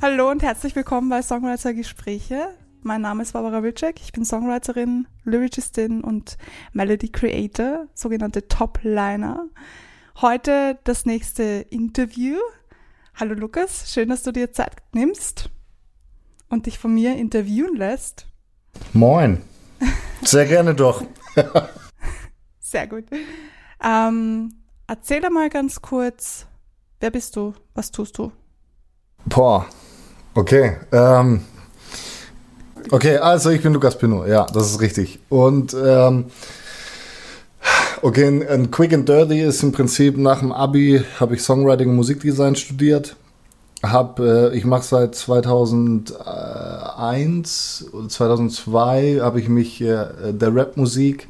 Hallo und herzlich willkommen bei Songwriter Gespräche. Mein Name ist Barbara Wilczek, ich bin Songwriterin, Lyricistin und Melody Creator, sogenannte Top-Liner. Heute das nächste Interview. Hallo Lukas, schön, dass du dir Zeit nimmst und dich von mir interviewen lässt. Moin. Sehr gerne doch. Sehr gut. Ähm, erzähl doch mal ganz kurz, wer bist du, was tust du? Boah. Okay. Ähm, okay, also ich bin Lukas Pino. Ja, das ist richtig. Und ähm, okay, ein, ein Quick and Dirty ist im Prinzip nach dem Abi habe ich Songwriting und Musikdesign studiert. Hab, äh, ich mache seit 2001 oder 2002 habe ich mich äh, der Rapmusik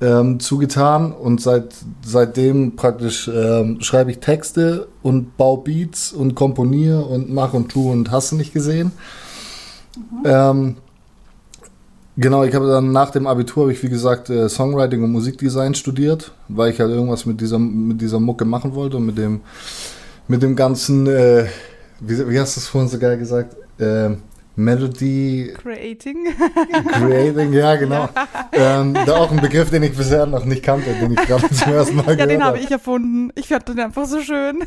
ähm, zugetan und seit, seitdem praktisch ähm, schreibe ich Texte und baue Beats und komponiere und mache und tue und hast du nicht gesehen. Ähm, genau, ich habe dann nach dem Abitur, habe ich wie gesagt äh, Songwriting und Musikdesign studiert, weil ich halt irgendwas mit dieser, mit dieser Mucke machen wollte und mit dem, mit dem ganzen, äh, wie, wie hast du es vorhin so geil gesagt? Äh, Melody Creating. Creating, ja, genau. Ähm, da auch ein Begriff, den ich bisher noch nicht kannte, den ich gerade zum ersten Mal ja, gehört den habe habe. ich erfunden. Ich fand den einfach so schön.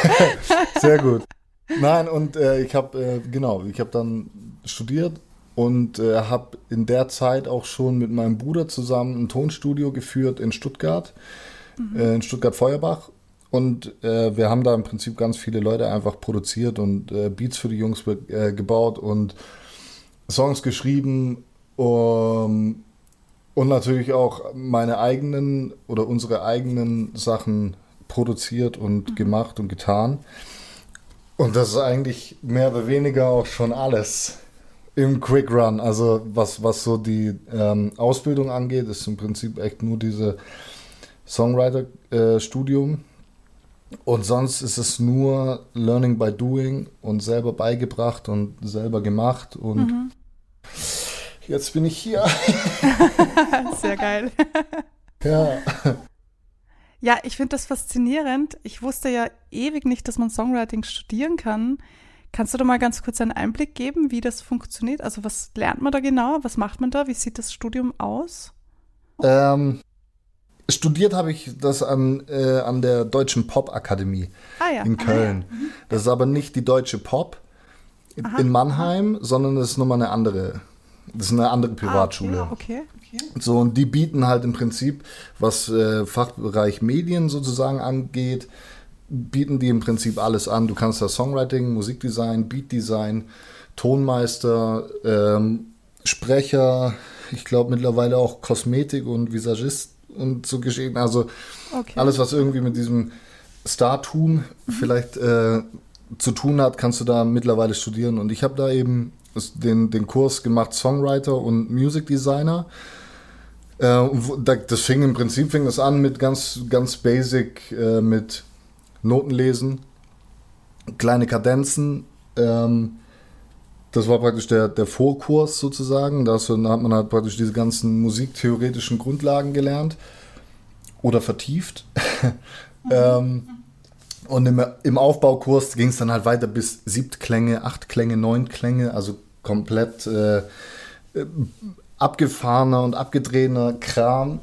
Sehr gut. Nein, und äh, ich habe, äh, genau, ich habe dann studiert und äh, habe in der Zeit auch schon mit meinem Bruder zusammen ein Tonstudio geführt in Stuttgart, äh, in Stuttgart-Feuerbach. Und äh, wir haben da im Prinzip ganz viele Leute einfach produziert und äh, Beats für die Jungs äh, gebaut und Songs geschrieben. Um, und natürlich auch meine eigenen oder unsere eigenen Sachen produziert und gemacht und getan. Und das ist eigentlich mehr oder weniger auch schon alles im Quick Run. Also was, was so die ähm, Ausbildung angeht, ist im Prinzip echt nur diese Songwriter-Studium. und sonst ist es nur Learning by Doing und selber beigebracht und selber gemacht. Und jetzt bin ich hier. Sehr geil. ja. Ja, ich finde das faszinierend. Ich wusste ja ewig nicht, dass man Songwriting studieren kann. Kannst du da mal ganz kurz einen Einblick geben, wie das funktioniert? Also was lernt man da genau? Was macht man da? Wie sieht das Studium aus? Ähm, studiert habe ich das an, äh, an der Deutschen Pop-Akademie Ah ja. in Köln. Das ist aber nicht die Deutsche Pop in Mannheim, sondern das ist nochmal eine andere. Das ist eine andere Privatschule. Ah, okay. okay. So, und die bieten halt im Prinzip, was äh, Fachbereich Medien sozusagen angeht, bieten die im Prinzip alles an. Du kannst da Songwriting, Musikdesign, Beatdesign, Tonmeister, ähm, Sprecher, ich glaube mittlerweile auch Kosmetik und Visagist und so geschehen. Also Okay. alles, was irgendwie mit diesem Startum vielleicht äh, zu tun hat, kannst du da mittlerweile studieren. Und ich habe da eben den, den Kurs gemacht, Songwriter und Music Designer. Äh, das fing im Prinzip fing das an mit ganz, ganz basic, äh, mit Notenlesen, kleine Kadenzen. Ähm, das war praktisch der, der Vorkurs sozusagen. Da hat man halt praktisch diese ganzen musiktheoretischen Grundlagen gelernt oder vertieft. ähm, und im, im Aufbaukurs ging es dann halt weiter bis Siebtklänge, Achtklänge, Neuntklänge, also komplett äh, abgefahrener und abgedrehter Kram,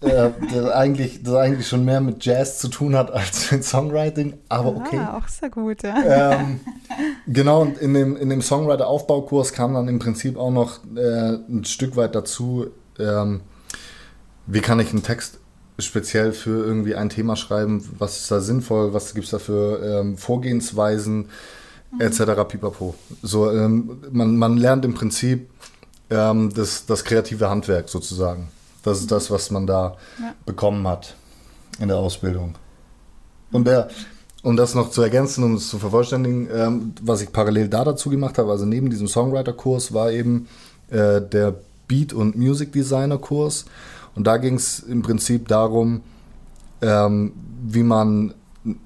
äh, der, eigentlich, der eigentlich schon mehr mit Jazz zu tun hat als mit Songwriting, aber okay. Ah, auch sehr gut, ja. Ähm, genau, und in dem, in dem Songwriter-Aufbaukurs kam dann im Prinzip auch noch äh, ein Stück weit dazu, ähm, wie kann ich einen Text speziell für irgendwie ein Thema schreiben, was ist da sinnvoll, was gibt es da für ähm, Vorgehensweisen, etc. pipapo. So, ähm, man, man lernt im Prinzip ähm, das, das kreative Handwerk sozusagen. Das ist das, was man da Ja. bekommen hat in der Ausbildung. Und der, um das noch zu ergänzen, um es zu vervollständigen, ähm, was ich parallel da dazu gemacht habe, also neben diesem Songwriter-Kurs, war eben äh, der Beat- und Music Designer Kurs. Und da ging es im Prinzip darum, ähm, wie man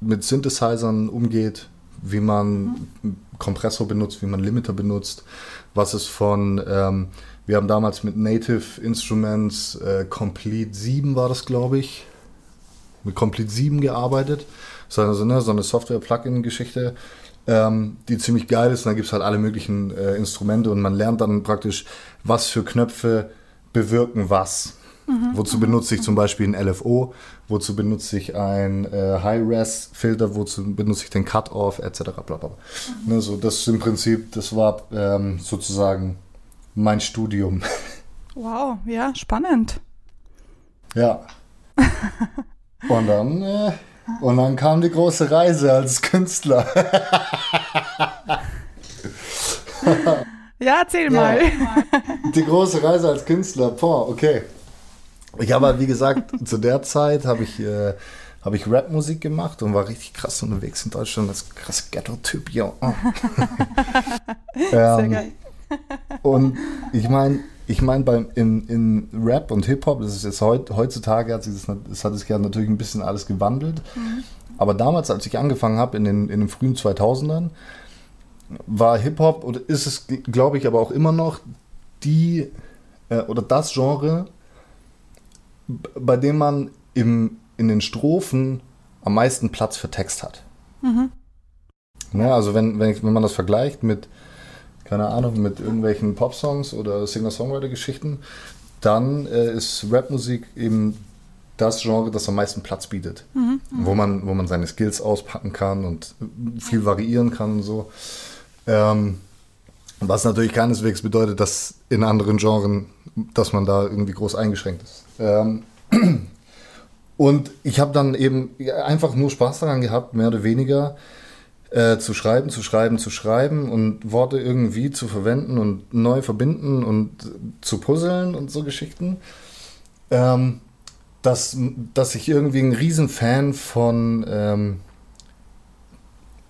mit Synthesizern umgeht, wie man Kompressor benutzt, wie man Limiter benutzt, was es von, ähm, wir haben damals mit Native Instruments äh, Complete 7 war das, glaube ich, mit Complete 7 gearbeitet. Das ist also ne, so eine Software-Plugin-Geschichte, ähm, die ziemlich geil ist. Und da gibt es halt alle möglichen äh, Instrumente und man lernt dann praktisch, was für Knöpfe bewirken was. Wozu benutze ich zum Beispiel ein LFO, wozu benutze ich ein äh, High-Res-Filter, wozu benutze ich den Cut-Off, etc. Bla. Ne, so, das ist im Prinzip, das war ähm, sozusagen mein Studium. Wow, ja, spannend. Ja. Und dann, äh, und dann kam die große Reise als Künstler. Ja, erzähl Ja. mal. Die große Reise als Künstler. Boah, okay. Ich habe wie gesagt, zu der Zeit habe ich, äh, habe ich Rapmusik gemacht und war richtig krass unterwegs in Deutschland als krasser Ghetto-Typ. Ja. Sehr ähm, geil. Und ich meine, ich meine, beim in, in Rap und Hip-Hop, das ist jetzt heut, heutzutage hat sich das, das hat sich ja natürlich ein bisschen alles gewandelt. Aber damals, als ich angefangen habe, in den, in den frühen 2000ern, war Hip-Hop oder ist es, glaube ich, aber auch immer noch die äh, oder das Genre, bei dem man im, in den Strophen am meisten Platz für Text hat. Ne, also wenn, wenn, ich, wenn man das vergleicht mit, keine Ahnung, mit irgendwelchen Popsongs oder Singer-Songwriter-Geschichten, dann äh, ist Rapmusik eben das Genre, das am meisten Platz bietet. Wo, man, wo man seine Skills auspacken kann und viel variieren kann und so. Ähm, was natürlich keineswegs bedeutet, dass in anderen Genren, dass man da irgendwie groß eingeschränkt ist. Ähm, und ich habe dann eben einfach nur Spaß daran gehabt, mehr oder weniger äh, zu schreiben, zu schreiben, zu schreiben und Worte irgendwie zu verwenden und neu verbinden und zu puzzeln und so Geschichten. Ähm, dass, dass ich irgendwie ein Riesenfan von, ähm,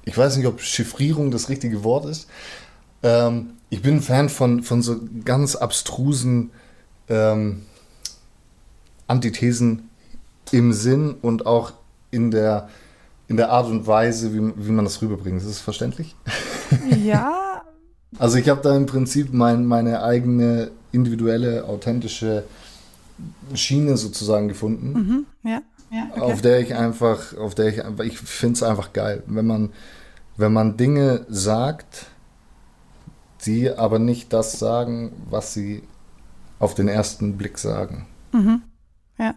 ich weiß nicht, ob Chiffrierung das richtige Wort ist. Ähm, ich bin ein Fan von, von so ganz abstrusen ähm, Antithesen im Sinn und auch in der, in der Art und Weise, wie, wie man das rüberbringt. Ist das verständlich? Ja, Also ich habe da im Prinzip mein, meine eigene individuelle, authentische Schiene sozusagen gefunden, mhm, ja, ja. Okay. auf der ich einfach, auf der ich einfach, ich finde es einfach geil, wenn man, wenn man Dinge sagt, die aber nicht das sagen, was sie auf den ersten Blick sagen. Mhm. Ja.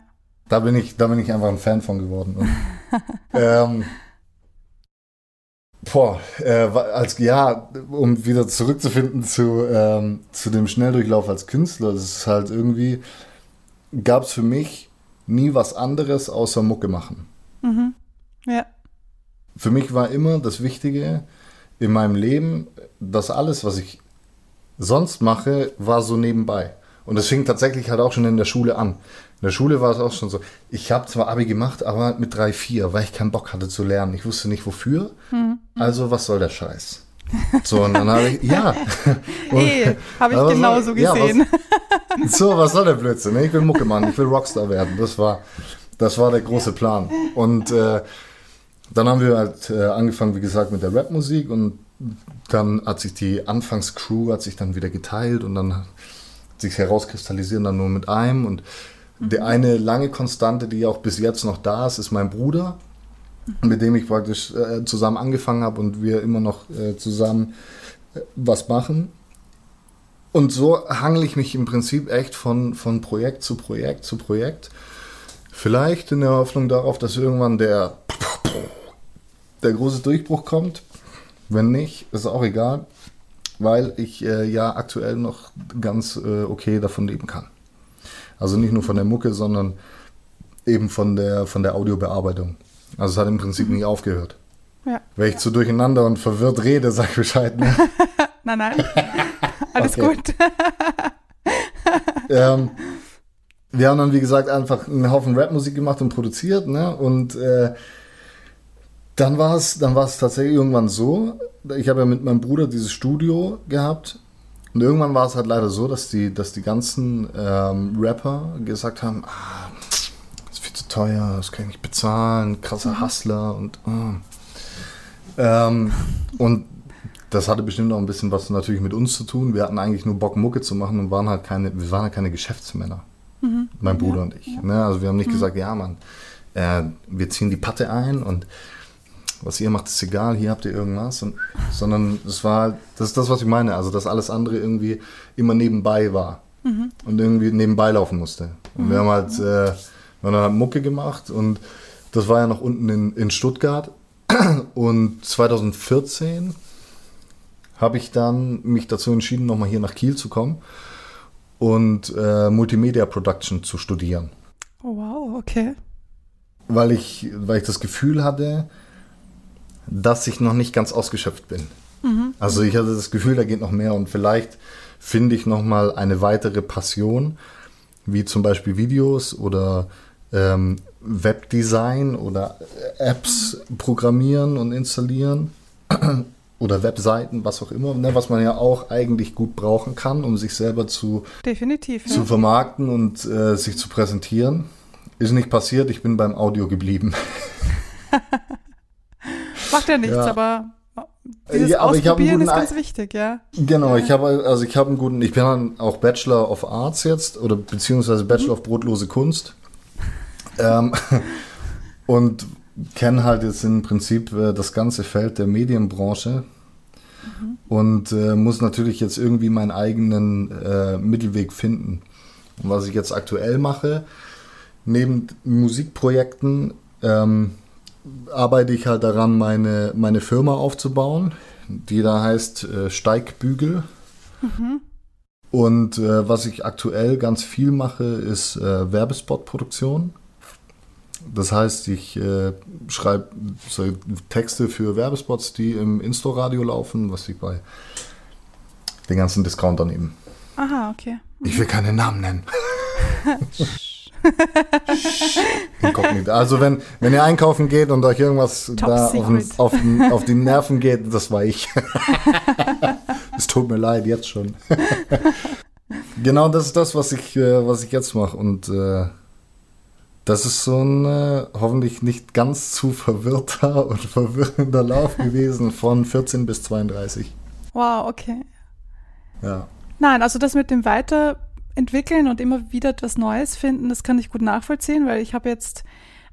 Da bin ich, da bin ich einfach ein Fan von geworden. Und, ähm, boah, äh, als ja, um wieder zurückzufinden zu, ähm, zu dem Schnelldurchlauf als Künstler, das ist halt irgendwie, gab es für mich nie was anderes außer Mucke machen. Mhm. Ja. Für mich war immer das Wichtige in meinem Leben, dass alles, was ich sonst mache, war so nebenbei. Und das fing tatsächlich halt auch schon in der Schule an. In der Schule war es auch schon so. Ich habe zwar Abi gemacht, aber mit 3, 4, weil ich keinen Bock hatte zu lernen. Ich wusste nicht wofür. Also was soll der Scheiß? So, und dann habe ich, ja. Eh, habe ich was genauso soll- ja, was- gesehen. so, was soll der Blödsinn? ne? Ich will Mucke machen, ich will Rockstar werden. Das war, das war der große Plan. Und äh, dann haben wir halt äh, angefangen, wie gesagt, mit der Rapmusik und dann hat sich die Anfangscrew hat sich dann wieder geteilt und dann hat sich herauskristallisieren dann nur mit einem und die eine lange Konstante, die auch bis jetzt noch da ist, ist mein Bruder, mit dem ich praktisch äh, zusammen angefangen habe und wir immer noch äh, zusammen äh, was machen. Und so hangel ich mich im Prinzip echt von, von Projekt zu Projekt zu Projekt. Vielleicht in der Hoffnung darauf, dass irgendwann der, der große Durchbruch kommt. Wenn nicht, ist auch egal, weil ich äh, ja aktuell noch ganz äh, okay davon leben kann. Also nicht nur von der Mucke, sondern eben von der, von der Audiobearbeitung. Also es hat im Prinzip nie aufgehört. Ja. Wenn ich zu durcheinander und verwirrt rede, sag Bescheid. Ne? Nein, nein. Alles gut. ähm, wir haben dann, wie gesagt, einfach einen Haufen Rapmusik gemacht und produziert, ne? Und äh, dann war es dann tatsächlich irgendwann so, ich habe ja mit meinem Bruder dieses Studio gehabt Und irgendwann war es halt leider so, dass die, dass die ganzen ähm, Rapper gesagt haben, ah, das ist viel zu teuer, das kann ich nicht bezahlen, krasser Hustler und ah. ähm, und das hatte bestimmt auch ein bisschen was natürlich mit uns zu tun. Wir hatten eigentlich nur Bock, Mucke zu machen und waren halt keine, wir waren halt keine Geschäftsmänner. Mein Bruder und ich. Ne? Also wir haben nicht gesagt, ja Mann, äh, wir ziehen die Patte ein und was ihr macht, ist egal, hier habt ihr irgendwas. Und, sondern es war, das ist das, was ich meine, also dass alles andere irgendwie immer nebenbei war und irgendwie nebenbei laufen musste. Und wir haben halt, äh, wir haben halt Mucke gemacht und das war ja noch unten in, in Stuttgart. Und 2014 habe ich dann mich dazu entschieden, nochmal hier nach Kiel zu kommen und äh, Multimedia Production zu studieren Oh, wow, okay. weil ich, weil ich das Gefühl hatte, dass ich noch nicht ganz ausgeschöpft bin. Also ich hatte das Gefühl, da geht noch mehr und vielleicht finde ich noch mal eine weitere Passion, wie zum Beispiel Videos oder ähm, Webdesign oder Apps programmieren und installieren oder Webseiten, was auch immer, ne, was man ja auch eigentlich gut brauchen kann, um sich selber zu Definitiv. zu Ja. vermarkten und äh, sich zu präsentieren. Ist nicht passiert, ich bin beim Audio geblieben. Macht ja nichts, Ja. aber dieses Ja, aber Ausprobieren ist ganz wichtig, ja. Genau, ich habe also ich habe einen guten, ich bin dann auch Bachelor of Arts jetzt oder beziehungsweise Bachelor of Brotlose Kunst ähm, und kenne halt jetzt im Prinzip äh, das ganze Feld der Medienbranche und äh, muss natürlich jetzt irgendwie meinen eigenen äh, Mittelweg finden. Und was ich jetzt aktuell mache, neben Musikprojekten ähm, arbeite ich halt daran, meine, meine Firma aufzubauen, die da heißt äh, Steigbügel. Und äh, was ich aktuell ganz viel mache, ist äh, Werbespotproduktion. Das heißt, ich äh, schreibe so Texte für Werbespots, die im Insto-Radio laufen, was ich bei den ganzen Discountern eben. Aha, okay. Ich will keine Namen nennen. Also wenn, wenn ihr einkaufen geht und euch irgendwas Top da auf, auf, auf die Nerven geht, das war ich. Es tut mir leid, jetzt schon. genau das ist das, was ich, äh, was ich jetzt mache. Und äh, das ist so ein äh, hoffentlich nicht ganz zu verwirrter und verwirrender Lauf gewesen von 14 bis 32. Wow, okay. Ja. Nein, also das mit dem Weiterentwickeln und immer wieder etwas Neues finden, das kann ich gut nachvollziehen, weil ich habe jetzt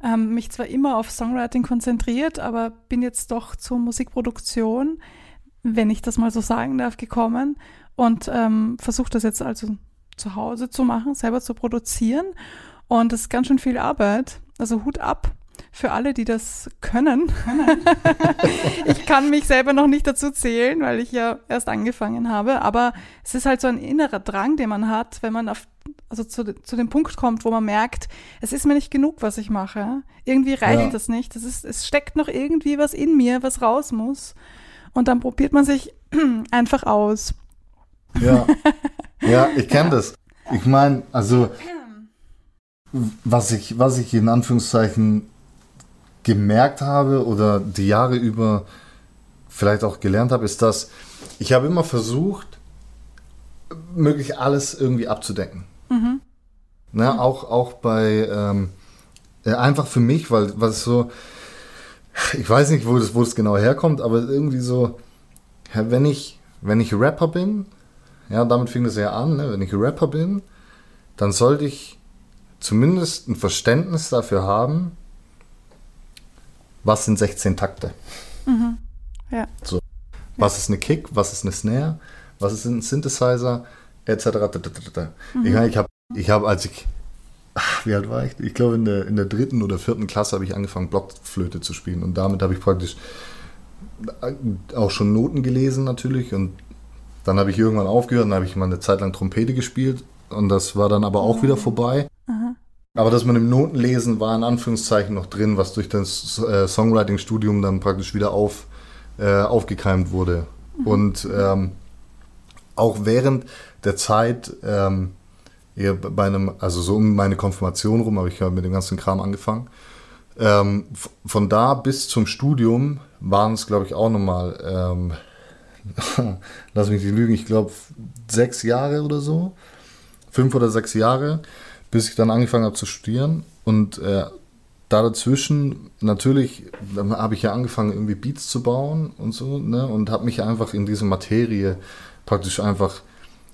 ähm, mich zwar immer auf Songwriting konzentriert, aber bin jetzt doch zur Musikproduktion, wenn ich das mal so sagen darf, gekommen und ähm, versuche das jetzt also zu Hause zu machen, selber zu produzieren. Und das ist ganz schön viel Arbeit. Also Hut ab für alle, die das können. ich kann mich selber noch nicht dazu zählen, weil ich ja erst angefangen habe. Aber es ist halt so ein innerer Drang, den man hat, wenn man auf, also zu, zu dem Punkt kommt, wo man merkt, es ist mir nicht genug, was ich mache. Irgendwie reicht Ja. das nicht. Das ist, es steckt noch irgendwie was in mir, was raus muss. Und dann probiert man sich einfach aus. Ja, ja ich kenne das. Ich meine, also was ich, was ich in Anführungszeichen gemerkt habe oder die Jahre über vielleicht auch gelernt habe, ist, dass ich habe immer versucht, möglich alles irgendwie abzudecken. Ne, auch, auch bei ähm, äh, einfach für mich, weil was so, ich weiß nicht, wo das, wo das genau herkommt, aber irgendwie so, ja, wenn ich, wenn ich Rapper bin, ja, damit fing das ja an, ne? wenn ich Rapper bin, dann sollte ich zumindest ein Verständnis dafür haben, was sind 16 Takte. Ja. Was ist eine Kick, was ist eine Snare, was ist ein Synthesizer, etc. Ich, meine, ich habe, ich hab, als ich, ach, wie alt war ich? Ich glaube, in der, in der dritten oder vierten Klasse habe ich angefangen, Blockflöte zu spielen. Und damit habe ich praktisch auch schon Noten gelesen natürlich. Und dann habe ich irgendwann aufgehört und habe ich mal eine Zeit lang Trompete gespielt. Und das war dann aber auch wieder vorbei. Aber das mit dem Notenlesen war in Anführungszeichen noch drin, was durch das äh, Songwriting-Studium dann praktisch wieder auf, äh, aufgekeimt wurde. Und ähm, auch während der Zeit, ähm, bei einem, also so um meine Konfirmation rum, habe ich ja mit dem ganzen Kram angefangen. Ähm, von da bis zum Studium waren es, glaube ich, auch nochmal ähm, lass mich nicht lügen, ich glaube sechs Jahre oder so, fünf oder sechs Jahre, bis ich dann angefangen habe zu studieren. Und äh, da dazwischen, natürlich, habe ich ja angefangen, irgendwie Beats zu bauen und so, ne? Und habe mich einfach in diese Materie praktisch einfach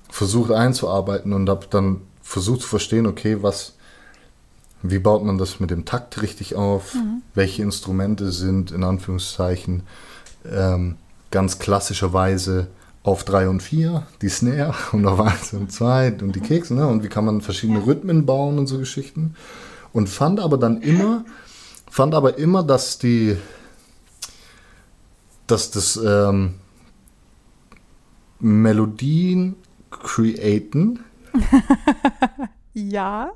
versucht einzuarbeiten und habe dann versucht zu verstehen, okay, was, wie baut man das mit dem Takt richtig auf? Mhm. Welche Instrumente sind in Anführungszeichen ähm, ganz klassischerweise auf 3 und 4, die Snare und auf 1 und 2 und die Kekse, ne? Und wie kann man verschiedene Rhythmen bauen und so Geschichten. Und fand aber dann immer, fand aber immer, dass die, dass das ähm, Melodien createn Ja.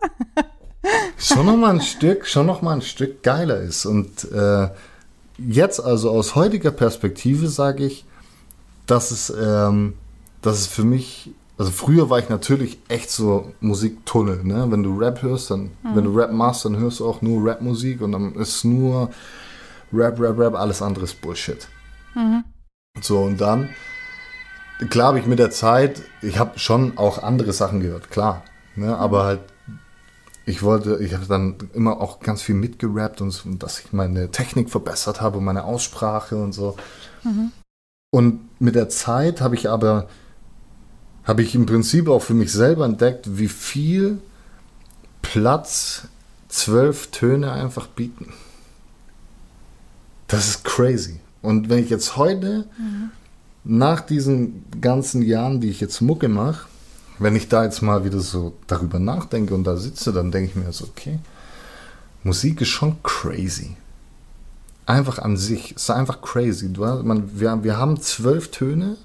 schon noch mal ein Stück, schon noch mal ein Stück geiler ist. Und äh, jetzt also aus heutiger Perspektive sage ich, dass es, ähm, dass es für mich, also früher war ich natürlich echt so Musiktunnel, ne? Wenn du Rap hörst, dann, wenn du Rap machst, dann hörst du auch nur Rapmusik und dann ist nur Rap, Rap, Rap, alles andere ist Bullshit. So, und dann, klar habe ich mit der Zeit, ich habe schon auch andere Sachen gehört, klar. Ne? Aber halt, ich wollte, ich habe dann immer auch ganz viel mitgerappt und, so, und dass ich meine Technik verbessert habe und meine Aussprache und so. Und mit der Zeit habe ich aber, habe ich im Prinzip auch für mich selber entdeckt, wie viel Platz zwölf Töne einfach bieten. Das ist crazy. Und wenn ich jetzt heute, nach diesen ganzen Jahren, die ich jetzt Mucke mache, wenn ich da jetzt mal wieder so darüber nachdenke und da sitze, dann denke ich mir so, okay, Musik ist schon crazy. Einfach an sich, es ist einfach crazy. Du, man, wir, wir haben zwölf Töne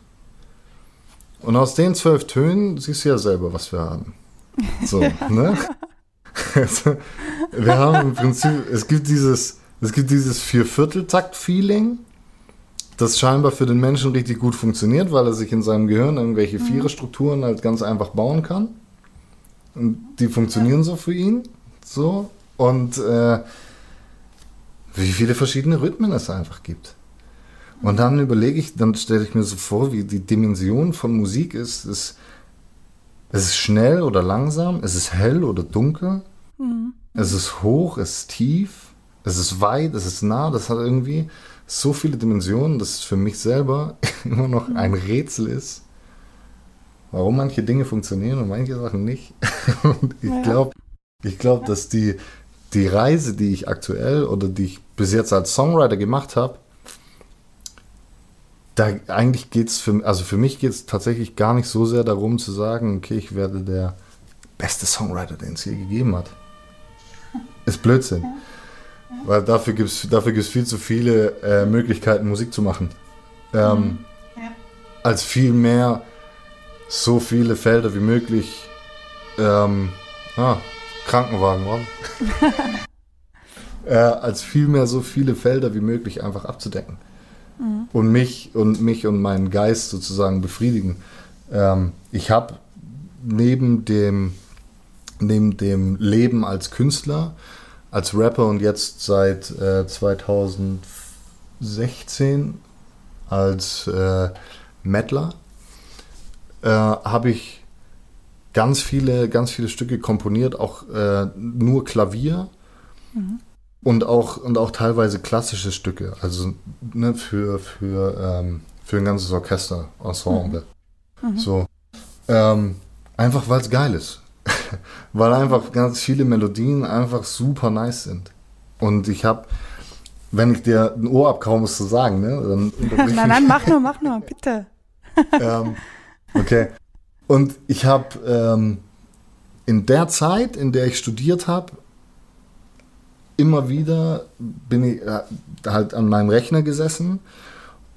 und aus den zwölf Tönen siehst du ja selber, was wir haben. So, ne? Also, wir haben im Prinzip, es gibt dieses, es gibt dieses Viervierteltakt-Feeling, das scheinbar für den Menschen richtig gut funktioniert, weil er sich in seinem Gehirn irgendwelche Viererstrukturen halt ganz einfach bauen kann. Und die funktionieren so für ihn. So. Und äh, wie viele verschiedene Rhythmen es einfach gibt. Und dann überlege ich, dann stelle ich mir so vor, wie die Dimension von Musik ist. Es, ist schnell oder langsam, es ist hell oder dunkel, es ist hoch, es ist tief, es ist weit, es ist nah. Das hat irgendwie so viele Dimensionen, dass es für mich selber immer noch ein Rätsel ist, warum manche Dinge funktionieren und manche Sachen nicht. Und ich glaube, ich glaube, dass die, die Reise, die ich aktuell oder die ich bis jetzt als Songwriter gemacht habe, da eigentlich geht es für, also für mich geht es tatsächlich gar nicht so sehr darum zu sagen, okay, ich werde der beste Songwriter, den es je gegeben hat. Ist Blödsinn. Weil dafür gibt es dafür gibt's viel zu viele äh, Möglichkeiten, Musik zu machen. Ähm, Als viel mehr so viele Felder wie möglich ähm, ah, Krankenwagen waren. äh, als viel mehr so viele Felder wie möglich einfach abzudecken. Und mich und mich und meinen Geist sozusagen befriedigen. Ähm, ich habe neben dem, neben dem Leben als Künstler, als Rapper und jetzt seit äh, 2016 als äh, Mettler, äh, habe ich ganz viele, ganz viele Stücke komponiert, auch äh, nur Klavier und auch und auch teilweise klassische Stücke, also ne, für für ähm, für ein ganzes Orchester, Ensemble, so ähm, einfach weil es geil ist, weil einfach ganz viele Melodien einfach super nice sind und ich habe wenn ich dir ein Ohr abkaue, musst du sagen, ne? Dann nein, nein, mach nur, mach nur, bitte. ähm, okay. Und ich habe ähm, in der Zeit, in der ich studiert habe, immer wieder bin ich äh, halt an meinem Rechner gesessen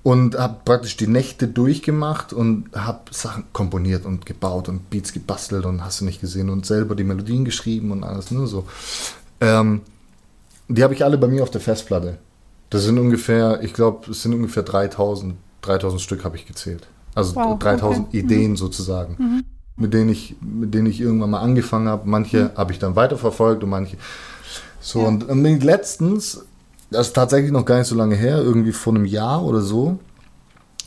und habe praktisch die Nächte durchgemacht und habe Sachen komponiert und gebaut und Beats gebastelt und hast du nicht gesehen und selber die Melodien geschrieben und alles nur so. Ähm, die habe ich alle bei mir auf der Festplatte. Das sind ungefähr, ich glaube, es sind ungefähr 3000, 3000 Stück habe ich gezählt. Also Wow, 3000 okay. Ideen sozusagen, mit denen ich, mit denen ich irgendwann mal angefangen habe. Manche habe ich dann weiterverfolgt und manche. So und, und letztens, das ist tatsächlich noch gar nicht so lange her, irgendwie vor einem Jahr oder so,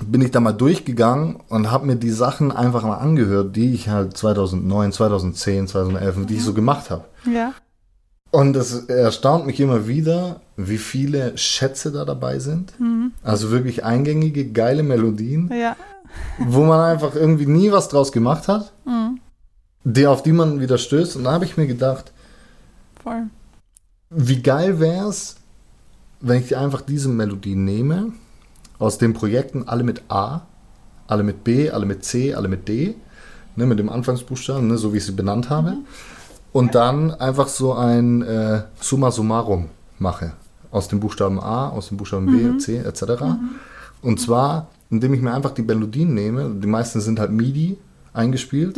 bin ich da mal durchgegangen und habe mir die Sachen einfach mal angehört, die ich halt 2009, 2010, 2011, die ich so gemacht habe. Ja. Und es erstaunt mich immer wieder, wie viele Schätze da dabei sind. Also wirklich eingängige, geile Melodien, Ja. wo man einfach irgendwie nie was draus gemacht hat, die, auf die man wieder stößt. Und da habe ich mir gedacht, Voll. Wie geil wäre es, wenn ich einfach diese Melodie nehme, aus den Projekten alle mit A, alle mit B, alle mit C, alle mit D, ne, mit dem Anfangsbuchstaben, ne, so wie ich sie benannt habe, und dann einfach so ein äh, Summa summarum mache. Aus dem Buchstaben A, aus dem Buchstaben B, C, etc. Und zwar, indem ich mir einfach die Melodien nehme, die meisten sind halt MIDI eingespielt,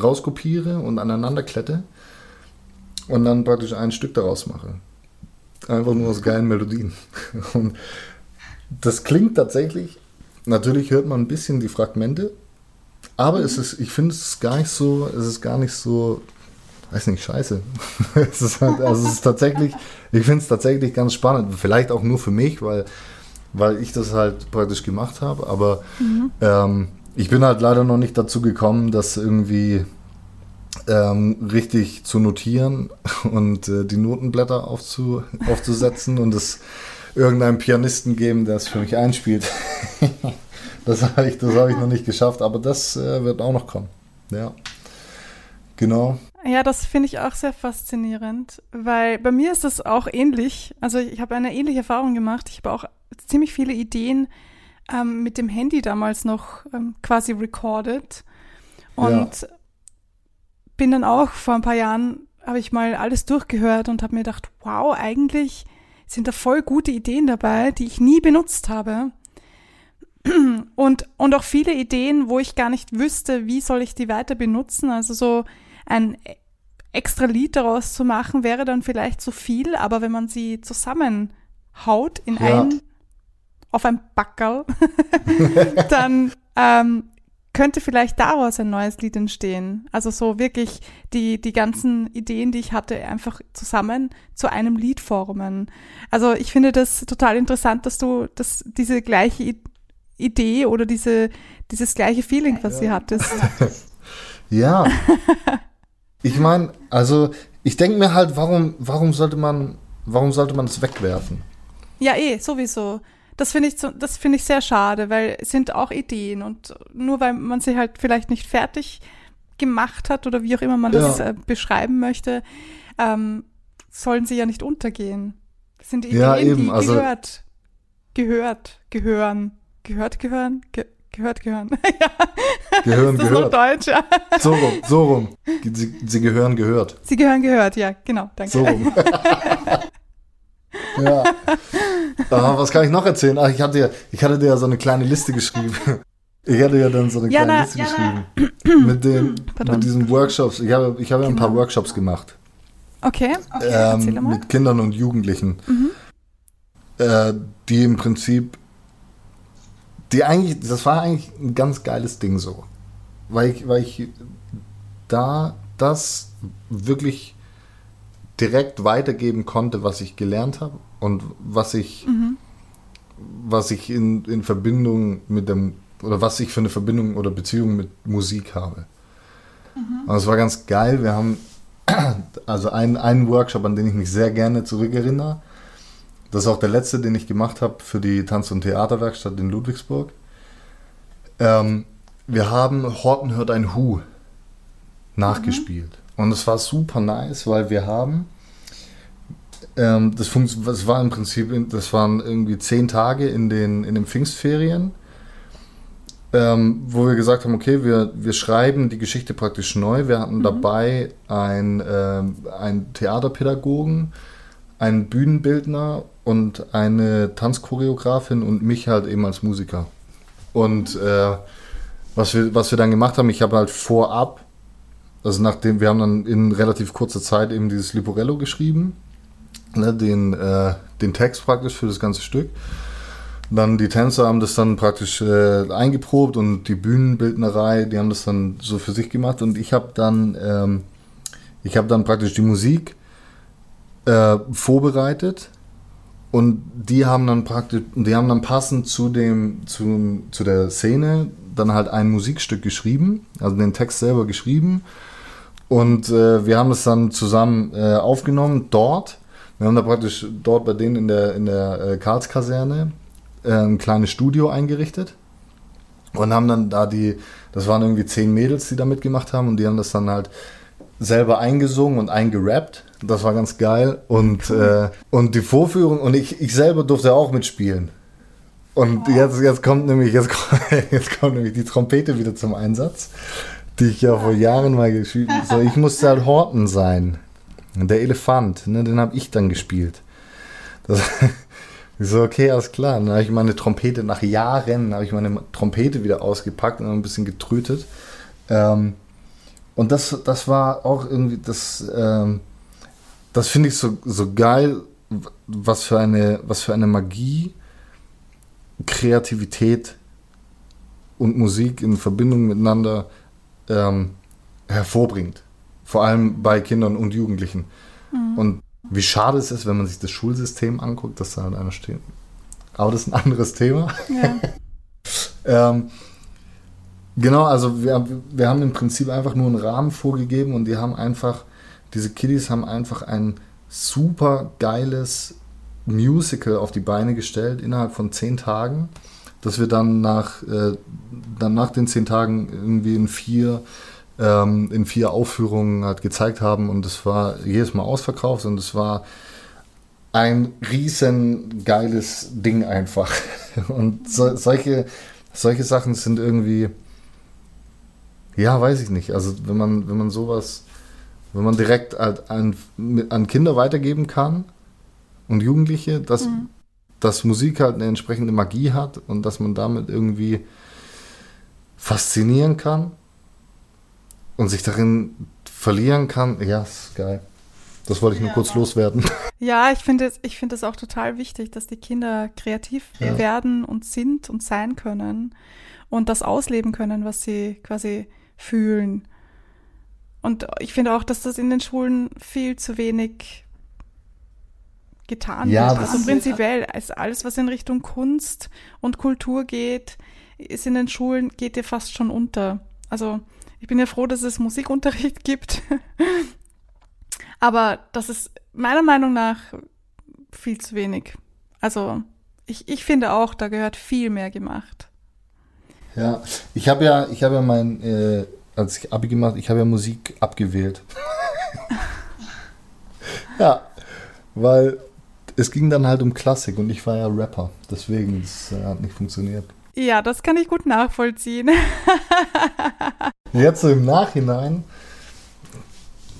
rauskopiere und aneinander klette und dann praktisch ein Stück daraus mache. Einfach nur aus geilen Melodien. Und das klingt tatsächlich, natürlich hört man ein bisschen die Fragmente, aber es ist, ich finde es gar nicht so, es ist gar nicht so, weiß nicht, scheiße. es ist halt, also es ist tatsächlich, ich finde es tatsächlich ganz spannend. Vielleicht auch nur für mich, weil, weil ich das halt praktisch gemacht habe, aber ähm, ich bin halt leider noch nicht dazu gekommen, das irgendwie ähm, richtig zu notieren und äh, die Notenblätter aufzu, aufzusetzen und es irgendeinem Pianisten geben, der es für mich einspielt. das habe ich, das hab ich noch nicht geschafft, aber das äh, wird auch noch kommen. Ja. Genau. Ja, das finde ich auch sehr faszinierend, weil bei mir ist das auch ähnlich. Also ich habe eine ähnliche Erfahrung gemacht. Ich habe auch ziemlich viele Ideen ähm, mit dem Handy damals noch ähm, quasi recorded und bin dann auch vor ein paar Jahren habe ich mal alles durchgehört und habe mir gedacht, wow, eigentlich sind da voll gute Ideen dabei, die ich nie benutzt habe. Und, und auch viele Ideen, wo ich gar nicht wüsste, wie soll ich die weiter benutzen. Also so ein extra Lied daraus zu machen, wäre dann vielleicht zu viel, aber wenn man sie zusammenhaut in Ja. ein, auf ein Backerl, dann ähm, könnte vielleicht daraus ein neues Lied entstehen. Also so wirklich die, die ganzen Ideen, die ich hatte, einfach zusammen zu einem Lied formen. Also ich finde das total interessant, dass du das, diese gleiche I Idee oder diese, dieses gleiche Feeling, was sie hattest. Ja. ich meine, also ich denke mir halt, warum, warum sollte man, warum sollte man es wegwerfen? Ja, eh, sowieso. Das finde ich, das finde ich sehr schade, weil es sind auch Ideen und nur weil man sie halt vielleicht nicht fertig gemacht hat oder wie auch immer man das Ja. äh, beschreiben möchte, ähm, sollen sie ja nicht untergehen. Das sind Ideen, Ja, eben, die also- gehört, gehört, gehören, gehört, gehören, ge gehört, gehören. ja, Gehören das gehört. Deutsch. Ja. So rum, so rum. Sie, sie gehören gehört. Sie gehören gehört, ja, genau, danke. So rum. ja. Ah, was kann ich noch erzählen? Ach, ich hatte ja, ich hatte dir ja so eine kleine Liste geschrieben. Ich hatte ja dann so eine kleine Jana, Liste Jana. geschrieben. Mit, den, Pardon. mit diesen Workshops. Ich habe, ich habe ja ein paar Genau. Workshops gemacht. Okay, okay ähm, mit Kindern und Jugendlichen, äh, die im Prinzip, die eigentlich, das war eigentlich ein ganz geiles Ding so, weil ich, weil ich da das wirklich direkt weitergeben konnte, was ich gelernt habe und was ich, was ich in, in Verbindung mit dem, oder was ich für eine Verbindung oder Beziehung mit Musik habe. Und es war ganz geil. Wir haben also ein, einen Workshop, an den ich mich sehr gerne zurückerinnere. Das ist auch der letzte, den ich gemacht habe für die Tanz- und Theaterwerkstatt in Ludwigsburg. Ähm, wir haben Horten hört ein Hu nachgespielt. Und es war super nice, weil wir haben, ähm, das, das war im Prinzip, in- das waren irgendwie zehn Tage in den, in den Pfingstferien, ähm, wo wir gesagt haben, okay, wir, wir schreiben die Geschichte praktisch neu. Wir hatten dabei ein, ähm, einen Theaterpädagogen, einen Bühnenbildner und eine Tanzchoreografin und mich halt eben als Musiker. Und äh, was, wir, was wir dann gemacht haben, ich habe halt vorab, also nachdem, wir haben dann in relativ kurzer Zeit eben dieses Liporello geschrieben, ne, den, äh, den Text praktisch für das ganze Stück. Dann die Tänzer haben das dann praktisch äh, eingeprobt und die Bühnenbildnerei, die haben das dann so für sich gemacht und ich habe dann, ähm, ich dann praktisch die Musik äh, vorbereitet und die haben dann praktisch, die haben dann passend zu dem, zu, zu der Szene dann halt ein Musikstück geschrieben, also den Text selber geschrieben. Und äh, wir haben es dann zusammen äh, aufgenommen dort. Wir haben da praktisch dort bei denen in der, in der äh, Karlskaserne äh, ein kleines Studio eingerichtet. Und haben dann da die, das waren irgendwie zehn Mädels, die da mitgemacht haben und die haben das dann halt selber eingesungen und eingerappt. Das war ganz geil. Und, äh, und die Vorführung, und ich, ich selber durfte auch mitspielen. Und jetzt, jetzt kommt nämlich, jetzt, jetzt kommt nämlich die Trompete wieder zum Einsatz, die ich ja vor Jahren mal gespielt habe. So, ich musste halt Horten sein. Der Elefant, ne, den habe ich dann gespielt. Das, ich so, okay, alles klar. Dann habe ich meine Trompete, nach Jahren habe ich meine Trompete wieder ausgepackt und ein bisschen getrötet. Ähm, und das, das war auch irgendwie, das, ähm, das finde ich so, so geil, was für eine, was für eine Magie Kreativität und Musik in Verbindung miteinander ähm, hervorbringt. Vor allem bei Kindern und Jugendlichen. Mhm. Und wie schade es ist, wenn man sich das Schulsystem anguckt, dass da halt einer steht. Aber das ist ein anderes Thema. Ja. ähm, genau, also wir, wir haben im Prinzip einfach nur einen Rahmen vorgegeben und die haben einfach, diese Kiddies haben einfach ein super geiles Musical auf die Beine gestellt innerhalb von zehn Tagen, dass wir dann nach, äh, dann nach den zehn Tagen irgendwie in vier, ähm, in vier Aufführungen halt gezeigt haben und es war jedes Mal ausverkauft und es war ein riesen geiles Ding einfach. Und so, solche, solche Sachen sind irgendwie, ja, weiß ich nicht. Also wenn man, wenn man sowas, wenn man direkt halt an, an Kinder weitergeben kann, und Jugendliche, dass, mhm. dass Musik halt eine entsprechende Magie hat und dass man damit irgendwie faszinieren kann und sich darin verlieren kann. Ja, ist geil. Das wollte ich nur ja. kurz loswerden. Ja, ich finde es ich find auch total wichtig, dass die Kinder kreativ ja. werden und sind und sein können und das ausleben können, was sie quasi fühlen. Und ich finde auch, dass das in den Schulen viel zu wenig getan ja, wird. Also prinzipiell ist alles, was in Richtung Kunst und Kultur geht, ist in den Schulen, geht dir fast schon unter. Also ich bin ja froh, dass es Musikunterricht gibt. Aber das ist meiner Meinung nach viel zu wenig. Also ich, ich finde auch, da gehört viel mehr gemacht. Ja, ich habe ja, ich habe ja mein, äh, als ich Abi gemacht, ich habe ja Musik abgewählt. ja, weil es ging dann halt um Klassik und ich war ja Rapper. Deswegen, es äh, hat nicht funktioniert. Ja, das kann ich gut nachvollziehen. Jetzt so im Nachhinein,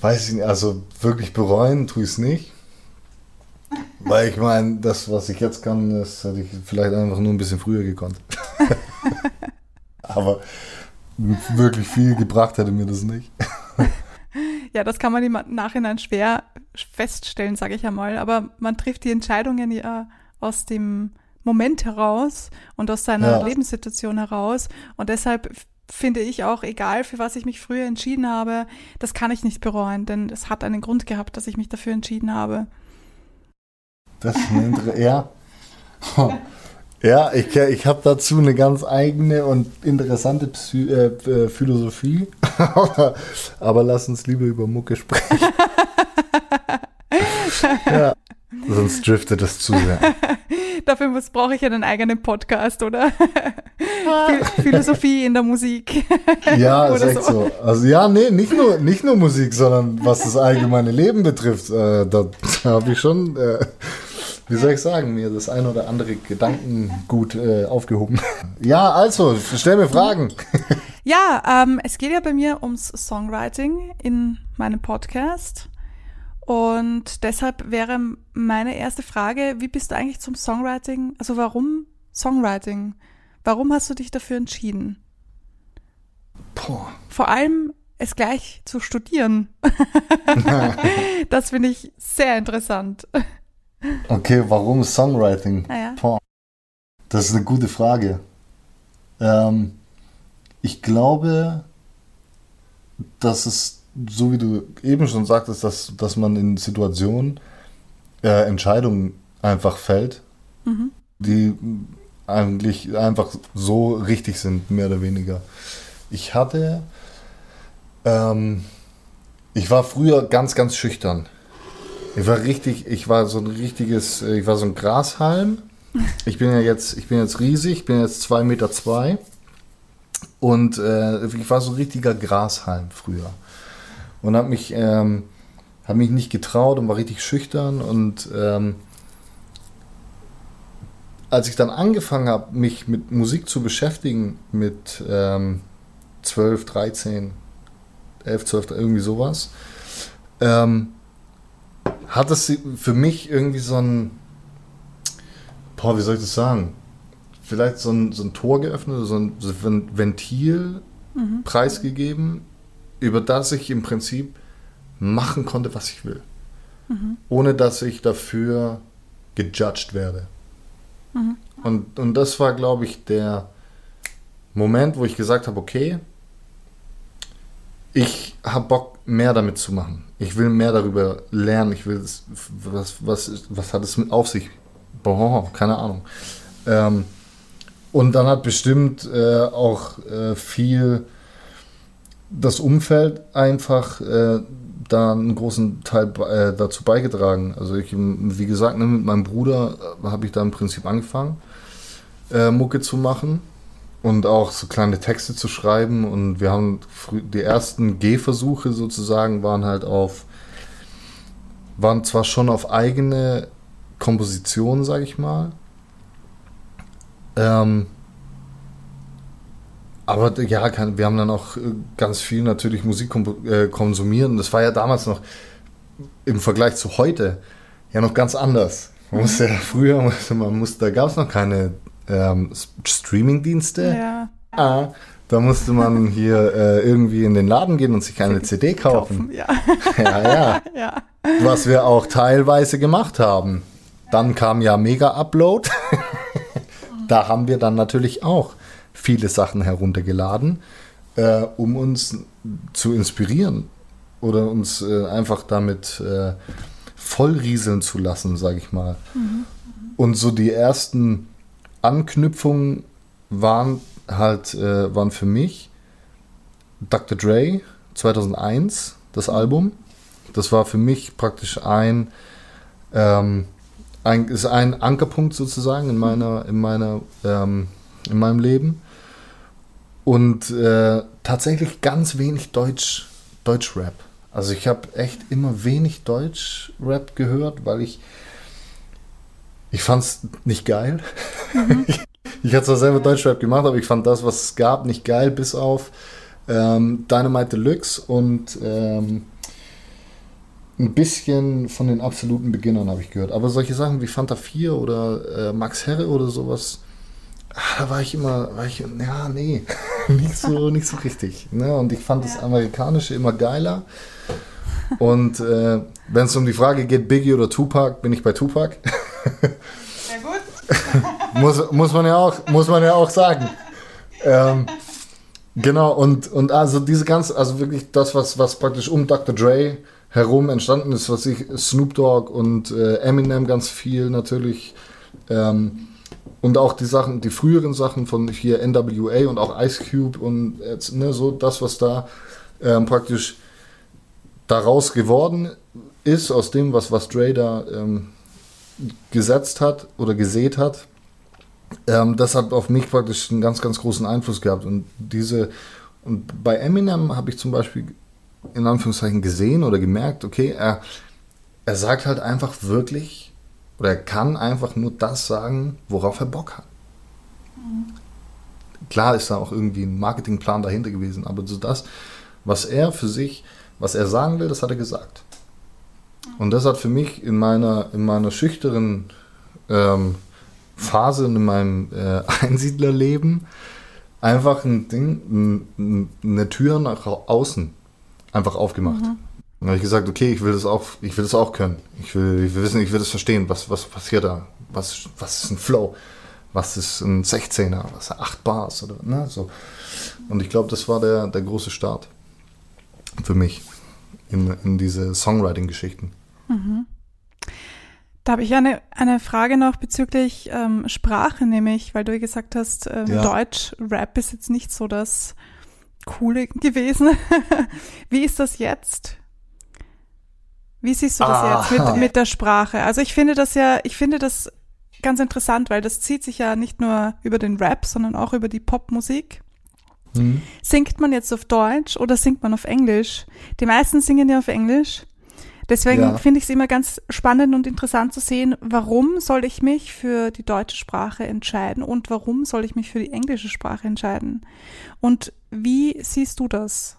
weiß ich nicht, also wirklich bereuen tue ich es nicht. Weil ich meine, das, was ich jetzt kann, das hätte ich vielleicht einfach nur ein bisschen früher gekonnt. Aber wirklich viel gebracht hätte mir das nicht. Ja, das kann man im Nachhinein schwer feststellen, sage ich einmal. Aber man trifft die Entscheidungen ja aus dem Moment heraus und aus seiner ja. Lebenssituation heraus. Und deshalb finde ich auch, egal für was ich mich früher entschieden habe, das kann ich nicht bereuen, denn es hat einen Grund gehabt, dass ich mich dafür entschieden habe. Das ist eine ja. Ja, ich, ich habe dazu eine ganz eigene und interessante Psy äh, äh Philosophie. Aber lass uns lieber über Mucke sprechen. ja, sonst driftet das zu sehr. Dafür brauche ich einen eigenen Podcast, oder? Philosophie in der Musik. ja, ist echt so. so. Also ja, nee, nicht nur, nicht nur Musik, sondern was das allgemeine Leben betrifft, äh, da, da habe ich schon... Äh, wie soll ich sagen, mir das ein oder andere Gedankengut äh, aufgehoben. ja, also, stell mir Fragen. ja, ähm, es geht ja bei mir ums Songwriting in meinem Podcast. Und deshalb wäre meine erste Frage, wie bist du eigentlich zum Songwriting, also warum Songwriting? Warum hast du dich dafür entschieden? Boah. Vor allem es gleich zu studieren. das finde ich sehr interessant. Okay, warum Songwriting? Ah, ja. Das ist eine gute Frage. Ähm, ich glaube, dass es, so wie du eben schon sagtest, dass, dass man in Situationen äh, Entscheidungen einfach fällt, die eigentlich einfach so richtig sind, mehr oder weniger. Ich hatte, ähm, ich war früher ganz, ganz schüchtern. Ich war richtig, ich war so ein richtiges, ich war so ein Grashalm. Ich bin ja jetzt, ich bin jetzt riesig, ich bin jetzt zwei Meter zwei. Und äh, ich war so ein richtiger Grashalm früher. Und habe mich, ähm, hab mich nicht getraut und war richtig schüchtern. Und ähm, als ich dann angefangen habe, mich mit Musik zu beschäftigen, mit ähm, 12, 13, 11, 12, irgendwie sowas, ähm, hat es für mich irgendwie so ein, boah, wie soll ich das sagen? Vielleicht so ein, so ein Tor geöffnet, so ein, so ein Ventil preisgegeben, über das ich im Prinzip machen konnte, was ich will. Ohne dass ich dafür gejudged werde. Und, und das war, glaube ich, der Moment, wo ich gesagt habe, okay, ich habe Bock, mehr damit zu machen. Ich will mehr darüber lernen. Ich will, es- was, was, was hat es mit auf sich? Boah, keine Ahnung. Ähm, und dann hat bestimmt äh, auch äh, viel das Umfeld einfach äh, da einen großen Teil äh, dazu beigetragen. Also ich, wie gesagt, ne, mit meinem Bruder äh, habe ich da im Prinzip angefangen, äh, Mucke zu machen und auch so kleine Texte zu schreiben. Und wir haben die ersten Gehversuche sozusagen waren halt auf, waren zwar schon auf eigene Komposition, sage ich mal. Ähm, aber ja, kann, wir haben dann auch äh, ganz viel natürlich Musik äh, konsumiert. Und das war ja damals noch im Vergleich zu heute ja noch ganz anders. Man musste ja früher, man musste, da gab es noch keine ähm, Streaming-Dienste. Ja. Ah, da musste man hier äh, irgendwie in den Laden gehen und sich eine CD kaufen. Ja. Ja, ja. ja. Was wir auch teilweise gemacht haben. Dann kam ja Mega Upload. da haben wir dann natürlich auch viele Sachen heruntergeladen, äh, um uns zu inspirieren oder uns äh, einfach damit äh, vollrieseln zu lassen, sage ich mal. Und so die ersten Anknüpfungen waren halt äh, waren für mich Dr. Dre 2001 das Album. Das war für mich praktisch ein, ähm, ein ist ein Ankerpunkt sozusagen in meiner in meiner ähm, in meinem Leben und äh, tatsächlich ganz wenig Deutsch Deutschrap. Also ich habe echt immer wenig Deutschrap gehört, weil ich ich fand es nicht geil. ich ich hatte zwar selber Deutschrap gemacht, aber ich fand das, was es gab, nicht geil, bis auf ähm, Dynamite Deluxe und ähm, ein bisschen von den absoluten Beginnern habe ich gehört. Aber solche Sachen wie Fanta 4 oder äh, Max Herre oder sowas, da war ich immer, war ich, ja, nee, nicht so, nicht so richtig. Ne? Und ich fand das Amerikanische immer geiler. Und äh, wenn es um die Frage geht, Biggie oder Tupac, bin ich bei Tupac. Sehr gut. muss, muss, man ja auch, muss man ja auch sagen. Ähm, genau, und, und also diese ganze, also wirklich das, was, was praktisch um Dr. Dre herum entstanden ist, was ich, Snoop Dogg und äh, Eminem ganz viel natürlich. Ähm, und auch die Sachen, die früheren Sachen von hier NWA und auch Ice Cube und jetzt, ne, so das, was da ähm, praktisch daraus geworden ist, aus dem, was, was Dre da ähm, gesetzt hat oder gesät hat, ähm, das hat auf mich praktisch einen ganz, ganz großen Einfluss gehabt. Und diese, und bei Eminem habe ich zum Beispiel in Anführungszeichen gesehen oder gemerkt, okay, er, er sagt halt einfach wirklich, oder er kann einfach nur das sagen, worauf er Bock hat. Klar ist da auch irgendwie ein Marketingplan dahinter gewesen, aber so das, was er für sich, was er sagen will, das hat er gesagt. Und das hat für mich in meiner, in meiner schüchteren ähm, Phase in meinem äh, Einsiedlerleben einfach ein Ding, ein, ein, eine Tür nach außen einfach aufgemacht. Und dann habe ich gesagt, okay, ich will das auch, ich will das auch können. Ich will, ich will wissen, ich will das verstehen, was, was passiert da? Was, was ist ein Flow? Was ist ein 16er? Was sind 8 Bars? Oder, ne, so. Und ich glaube, das war der, der große Start für mich in, in diese Songwriting-Geschichten. Da habe ich eine, eine Frage noch bezüglich ähm, Sprache, nämlich, weil du gesagt hast, ähm, Ja. Deutsch, Rap ist jetzt nicht so das Coole gewesen. Wie ist das jetzt? Wie siehst du das Ah. jetzt mit, mit der Sprache? Also ich finde das ja, ich finde das ganz interessant, weil das zieht sich ja nicht nur über den Rap, sondern auch über die Popmusik. Hm? Singt man jetzt auf Deutsch oder singt man auf Englisch? Die meisten singen ja auf Englisch. Deswegen Ja. finde ich es immer ganz spannend und interessant zu sehen, warum soll ich mich für die deutsche Sprache entscheiden und warum soll ich mich für die englische Sprache entscheiden? Und wie siehst du das?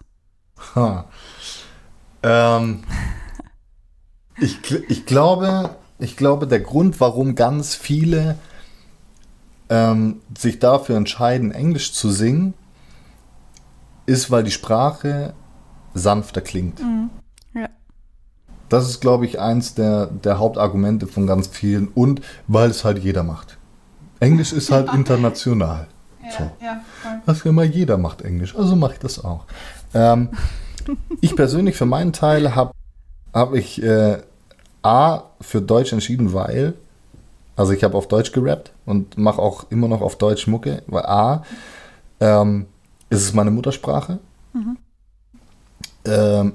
Ha. Ähm, ich, ich, glaube, ich glaube, der Grund, warum ganz viele ähm, sich dafür entscheiden, Englisch zu singen, ist, weil die Sprache sanfter klingt. Ja. Das ist, glaube ich, eins der, der Hauptargumente von ganz vielen und weil es halt jeder macht. Englisch ist halt international. So. ja, Was immer jeder macht Englisch, also mache ich das auch. Ähm, ich persönlich für meinen Teil habe hab ich äh, A für Deutsch entschieden, weil, also ich habe auf Deutsch gerappt und mache auch immer noch auf Deutsch Mucke, weil A, ähm, ist es meine Muttersprache. Ähm,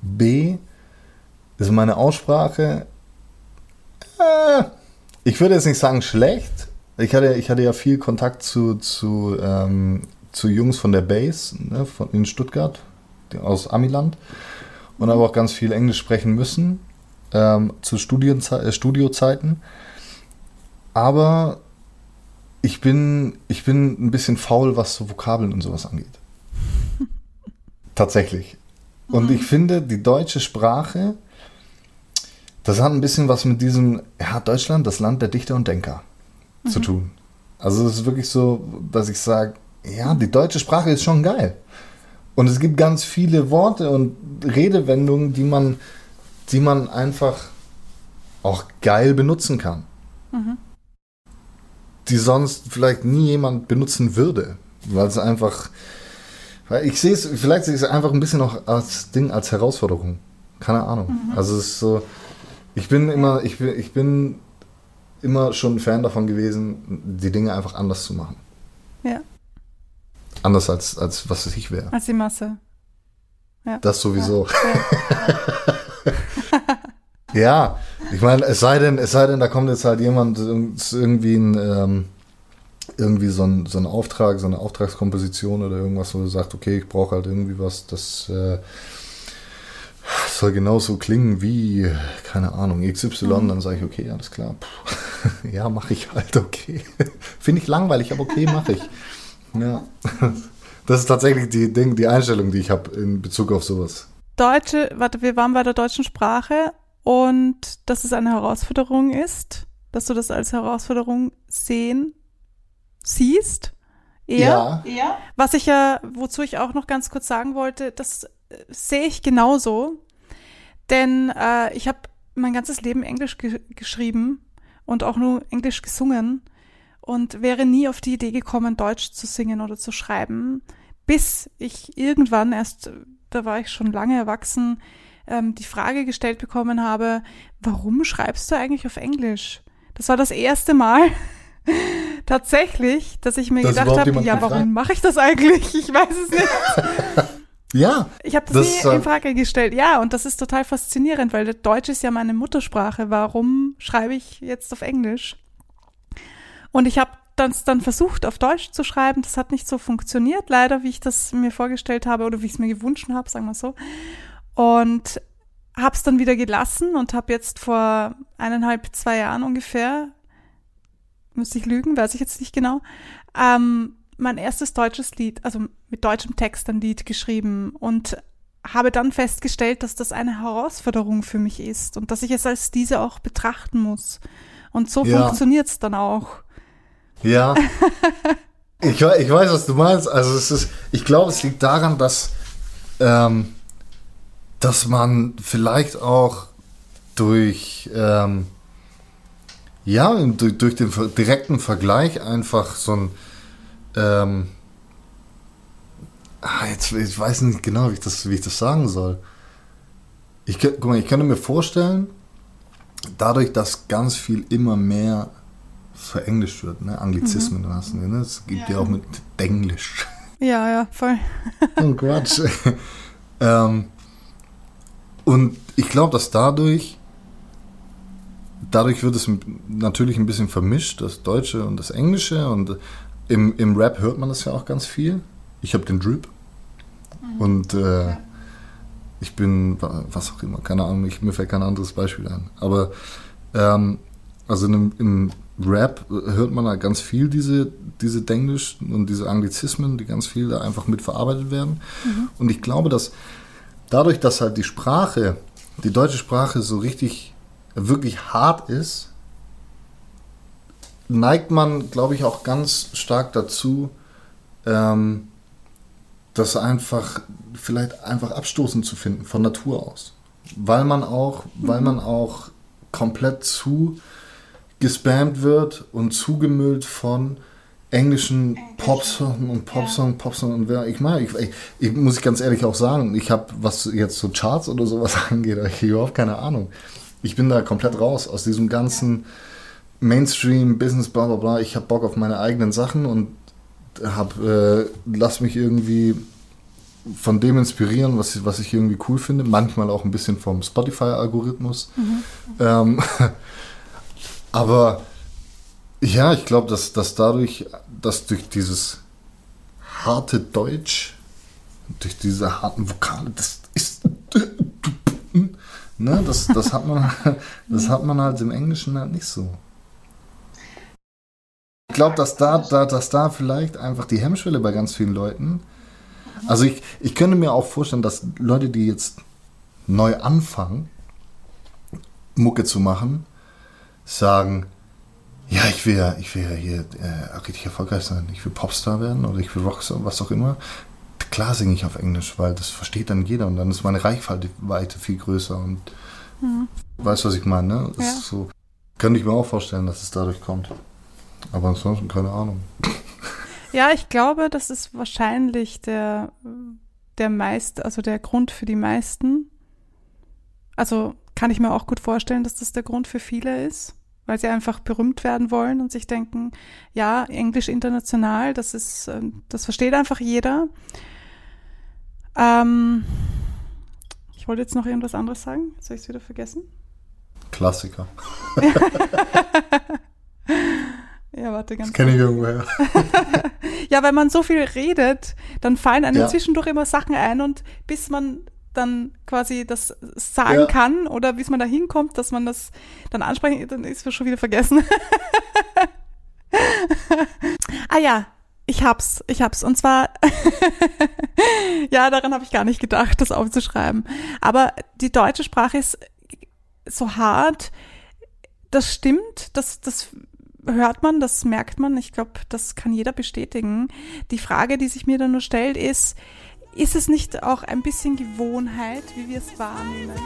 B, ist meine Aussprache, äh, ich würde jetzt nicht sagen schlecht. Ich hatte, ich hatte ja viel Kontakt zu, zu, ähm, zu Jungs von der Base ne, von, in Stuttgart, aus Amiland. Und habe auch ganz viel Englisch sprechen müssen ähm, zu Studienzei äh, Studiozeiten. Aber ich bin, ich bin ein bisschen faul, was so Vokabeln und sowas angeht. Tatsächlich. Und ich finde, die deutsche Sprache, das hat ein bisschen was mit diesem, ja, Deutschland, das Land der Dichter und Denker zu tun. Also es ist wirklich so, dass ich sage, ja, die deutsche Sprache ist schon geil. Und es gibt ganz viele Worte und Redewendungen, die man, die man einfach auch geil benutzen kann. Die sonst vielleicht nie jemand benutzen würde. Weil es einfach, weil ich sehe es, vielleicht sehe ich es einfach ein bisschen noch als Ding, als Herausforderung. Keine Ahnung. Also es ist so, ich bin immer, ich bin, ich bin immer schon ein Fan davon gewesen, die Dinge einfach anders zu machen. Ja, Anders als, als was ich wäre. als die Masse. Das sowieso. Ja, ich meine, es sei denn, es sei denn, da kommt jetzt halt jemand, es irgendwie ein, ähm, irgendwie so ein, so ein Auftrag, so eine Auftragskomposition oder irgendwas, wo du sagst, okay, ich brauche halt irgendwie was, das äh, soll genauso klingen wie, keine Ahnung, XY, dann sage ich, okay, alles klar. Puh, ja, mache ich halt, okay. Finde ich langweilig, aber okay, mache ich. Ja. Das ist tatsächlich die, Ding, die Einstellung, die ich habe in Bezug auf sowas. Deutsche, warte, wir waren bei der deutschen Sprache und dass es eine Herausforderung ist, dass du das als Herausforderung sehen siehst. Eher. Ja. Was ich ja, wozu ich auch noch ganz kurz sagen wollte, das äh, sehe ich genauso. Denn äh, ich habe mein ganzes Leben Englisch ge geschrieben und auch nur Englisch gesungen und wäre nie auf die Idee gekommen, Deutsch zu singen oder zu schreiben, bis ich irgendwann erst, da war ich schon lange erwachsen, ähm, die Frage gestellt bekommen habe, warum schreibst du eigentlich auf Englisch? Das war das erste Mal tatsächlich, dass ich mir Dass gedacht habe, ja, warum mache ich das eigentlich? Ich weiß es nicht. Ja, Ich habe das, Das nie äh, in Frage gestellt. Ja, und das ist total faszinierend, weil Deutsch ist ja meine Muttersprache. Warum schreibe ich jetzt auf Englisch? Und ich habe das dann versucht, auf Deutsch zu schreiben. Das hat nicht so funktioniert, leider, wie ich das mir vorgestellt habe oder wie ich es mir gewünscht habe, sagen wir so. Und habe es dann wieder gelassen und habe jetzt vor eineinhalb, zwei Jahren ungefähr, müsste ich lügen, weiß ich jetzt nicht genau, ähm, mein erstes deutsches Lied, also mit deutschem Text ein Lied geschrieben und habe dann festgestellt, dass das eine Herausforderung für mich ist und dass ich es als diese auch betrachten muss. Und so Ja. funktioniert es dann auch. Ja. Ich, ich weiß, was du meinst. Also es ist, ich glaube, es liegt daran, dass, ähm, dass man vielleicht auch durch, ähm, ja, durch, durch den direkten Vergleich einfach so ein, ähm, ah, jetzt, ich weiß nicht genau, wie ich das, wie ich das sagen soll. Ich, guck mal, ich könnte mir vorstellen, dadurch, dass ganz viel immer mehr verenglischt wird, ne? Anglizismen mhm. hast du, ne? Es gibt ja. ja auch mit Denglisch. Ja, ja, voll. oh Quatsch. ähm, und ich glaube, dass dadurch, dadurch wird es natürlich ein bisschen vermischt, das Deutsche und das Englische. Und im, im Rap hört man das ja auch ganz viel. Ich habe den Drip. Mhm. Und äh, ja. ich bin, was auch immer, keine Ahnung, ich, mir fällt kein anderes Beispiel ein. Aber ähm, also im, im Rap hört man da ganz viel diese, diese Denglisch und diese Anglizismen, die ganz viel da einfach mit verarbeitet werden. Mhm. Und ich glaube, dass dadurch, dass halt die Sprache, die deutsche Sprache so richtig, wirklich hart ist, neigt man, glaube ich, auch ganz stark dazu, ähm, das einfach, vielleicht einfach abstoßend zu finden von Natur aus. Weil man auch, mhm. weil man auch komplett zu gespammt wird und zugemüllt von englischen Popsong und Popsong. Popsong und wer ich meine, ich, ich, ich, muss ich ganz ehrlich auch sagen, ich habe, was jetzt so Charts oder sowas angeht, ich überhaupt keine Ahnung. Ich bin da komplett raus aus diesem ganzen Mainstream, Business, bla bla bla. Ich habe Bock auf meine eigenen Sachen und hab, äh, lass mich irgendwie von dem inspirieren, was ich, was ich irgendwie cool finde. Manchmal auch ein bisschen vom Spotify-Algorithmus. Mhm. Ähm, aber ja, ich glaube, dass, dass dadurch, dass durch dieses harte Deutsch, durch diese harten Vokale, das ist. Ne, das, das, hat man, das hat man halt im Englischen halt nicht so. Ich glaube, dass da, da, dass da vielleicht einfach die Hemmschwelle bei ganz vielen Leuten. Also ich, ich könnte mir auch vorstellen, dass Leute, die jetzt neu anfangen, Mucke zu machen, sagen, ja, ich will ja, ich will ja hier äh, richtig erfolgreich sein. Ich will Popstar werden oder ich will Rockstar, was auch immer. Klar singe ich auf Englisch, weil das versteht dann jeder und dann ist meine Reichweite viel größer und mhm. weißt du, was ich meine? Ne? Ja. so, könnte ich mir auch vorstellen, dass es dadurch kommt. Aber ansonsten keine Ahnung. Ja, ich glaube, das ist wahrscheinlich der, der meist, also der Grund für die meisten. Also kann ich mir auch gut vorstellen, dass das der Grund für viele ist weil sie einfach berühmt werden wollen und sich denken, ja, Englisch international, das ist, ähm, das versteht einfach jeder. Ähm, ich wollte jetzt noch irgendwas anderes sagen. Soll ich es wieder vergessen? Klassiker. ja, warte ganz Das kenne ich irgendwoher. ja, weil man so viel redet, dann fallen einem ja. zwischendurch immer Sachen ein und bis man dann quasi das sagen ja. kann oder wie es man da hinkommt, dass man das dann ansprechen, dann ist es schon wieder vergessen. ah ja, ich hab's, ich hab's. Und zwar, ja, daran habe ich gar nicht gedacht, das aufzuschreiben. Aber die deutsche Sprache ist so hart. Das stimmt, das, das hört man, das merkt man. Ich glaube, das kann jeder bestätigen. Die Frage, die sich mir dann nur stellt, ist, ist es nicht auch ein bisschen Gewohnheit, wie wir es wahrnehmen?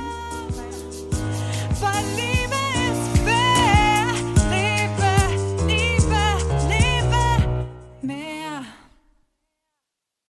Verlieben.